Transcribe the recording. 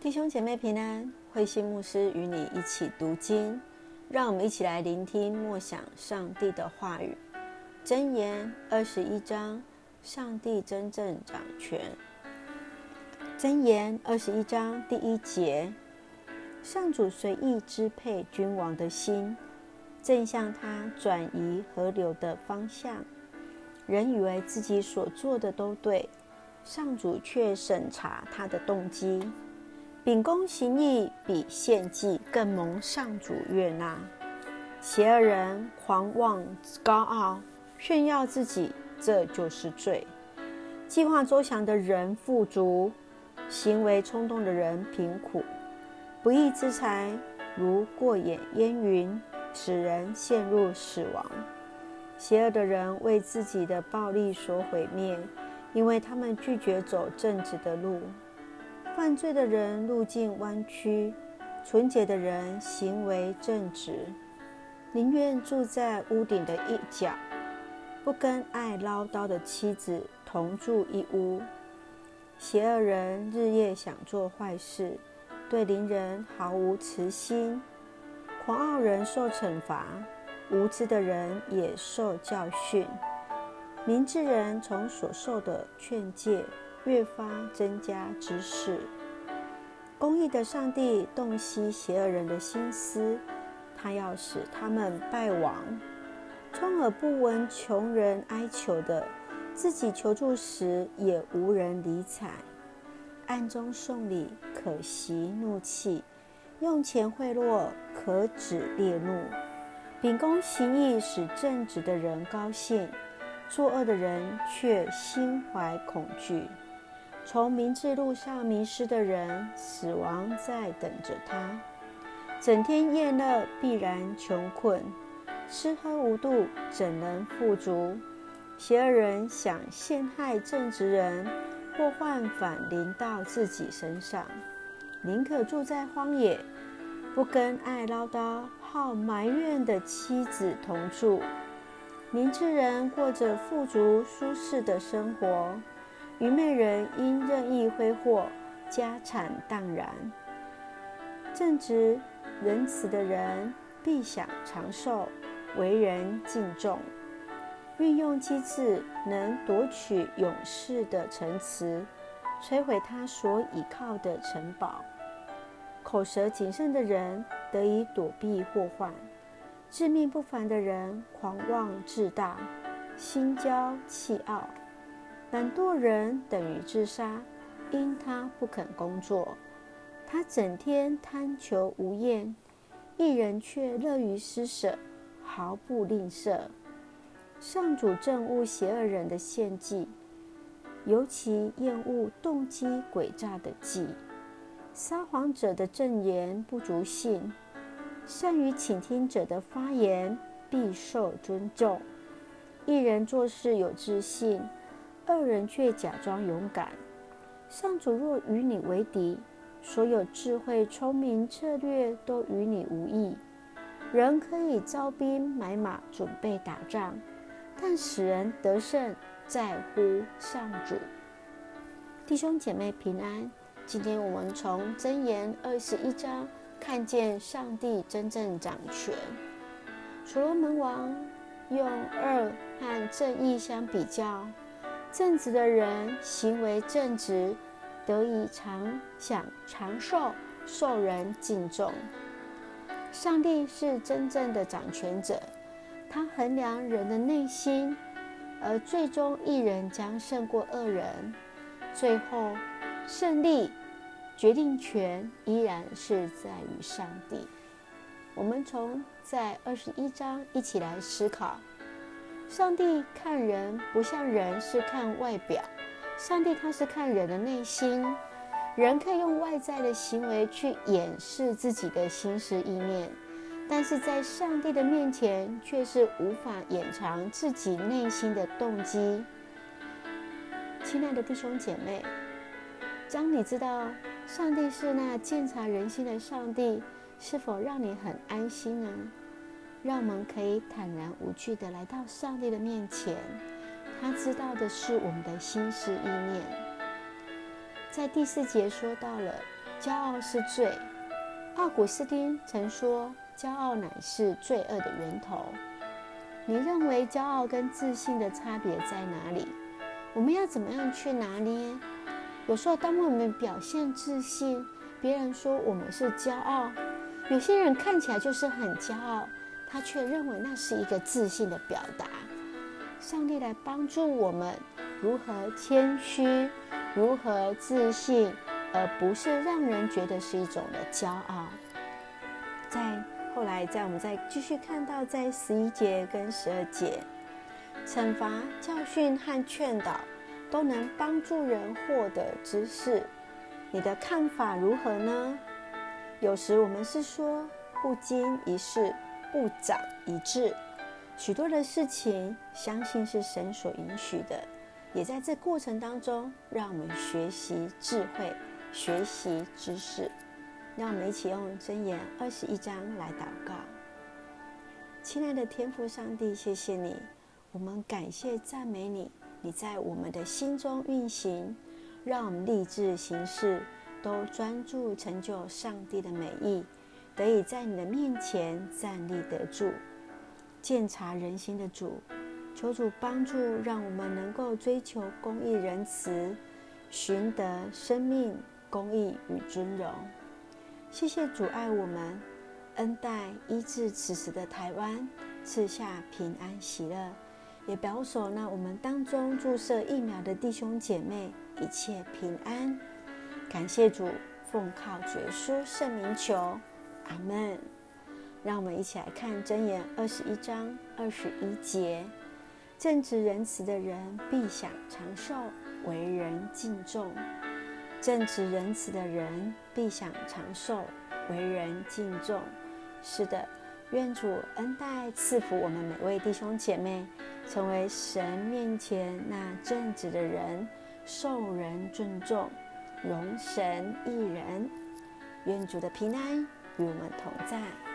弟兄姐妹平安，慧馨牧师与你一起读经，让我们一起来聆听默想上帝的话语。箴言二十一章，上帝真正掌权。箴言二十一章第一节，上主随意支配君王的心，正向他转移河流的方向。人以为自己所做的都对，上主却审查他的动机。秉公行义比献祭更蒙上主悦纳。邪恶人狂妄高傲，炫耀自己，这就是罪。计划周详的人富足。行为冲动的人贫苦，不义之财如过眼烟云，使人陷入死亡。邪恶的人为自己的暴利所毁灭，因为他们拒绝走正直的路。犯罪的人路径弯曲，纯洁的人行为正直，宁愿住在屋顶的一角，不跟爱唠叨的妻子同住一屋。邪恶人日夜想做坏事，对邻人毫无慈心。狂傲人受惩罚，无知的人也受教训。明智人从所受的劝诫越发增加知识。公义的上帝洞悉邪恶人的心思，他要使他们败亡。充耳不闻穷人哀求的。自己求助时也无人理睬，暗中送礼可息怒气，用钱贿赂可止烈怒。秉公行义使正直的人高兴，作恶的人却心怀恐惧。从明智路上迷失的人，死亡在等着他。整天厌乐必然穷困，吃喝无度怎能富足？邪恶人想陷害正直人，祸患反临到自己身上，宁可住在荒野，不跟爱唠叨、好埋怨的妻子同住。明智人过着富足舒适的生活，愚昧人因任意挥霍，家产荡然。正直仁慈的人必享长寿，为人敬重。运用机智，能夺取勇士的城池，摧毁他所倚靠的城堡。口舌谨慎的人得以躲避祸患，智命不凡的人狂妄自大，心骄气傲。懒惰人等于自杀，因他不肯工作。他整天贪求无厌，一人却乐于施舍，毫不吝啬。上主憎恶邪恶人的献祭，尤其厌恶动机诡诈的祭。撒谎者的证言不足信，善于倾听者的发言必受尊重。一人做事有自信，二人却假装勇敢。上主若与你为敌，所有智慧聪明策略都与你无益。人可以招兵买马，准备打仗。但使人得胜，在乎上主。弟兄姐妹平安。今天我们从箴言二十一章看见上帝真正掌权。所罗门王用恶和正义相比较，正直的人行为正直，得以长享长寿，受人敬重。上帝是真正的掌权者。他衡量人的内心，而最终一人将胜过恶人。最后，胜利决定权依然是在于上帝。我们从在二十一章一起来思考：上帝看人不像人是看外表，上帝他是看人的内心。人可以用外在的行为去掩饰自己的心思意念。但是在上帝的面前，却是无法掩藏自己内心的动机。亲爱的弟兄姐妹，当你知道上帝是那鉴察人心的上帝，是否让你很安心呢？让我们可以坦然无惧地来到上帝的面前，他知道的是我们的心思意念。在第四节说到了，骄傲是罪。奥古斯丁曾说：“骄傲乃是罪恶的源头。”你认为骄傲跟自信的差别在哪里？我们要怎么样去拿捏？有时候，当我们表现自信，别人说我们是骄傲；有些人看起来就是很骄傲，他却认为那是一个自信的表达。上帝来帮助我们如何谦虚，如何自信。而不是让人觉得是一种的骄傲。在后来，在我们再继续看到，在十一节跟十二节，惩罚、教训和劝导都能帮助人获得知识。你的看法如何呢？有时我们是说不经一事不长一致，许多的事情相信是神所允许的，也在这过程当中让我们学习智慧。学习知识，让我们一起用箴言二十一章来祷告。亲爱的天父上帝，谢谢你，我们感谢赞美你，你在我们的心中运行，让我们立志行事都专注成就上帝的美意，得以在你的面前站立得住。鉴察人心的主，求主帮助，让我们能够追求公义仁慈，寻得生命。公义与尊荣，谢谢主爱我们，恩待医治此时的台湾，赐下平安喜乐，也表守那我们当中注射疫苗的弟兄姐妹一切平安。感谢主，奉靠绝书圣名求，阿门。让我们一起来看箴言二十一章二十一节：正直仁慈的人必享长寿，为人敬重。正直仁慈的人必享长寿，为人敬重。是的，愿主恩待赐福我们每位弟兄姐妹，成为神面前那正直的人，受人尊重，荣神益人。愿主的平安与我们同在。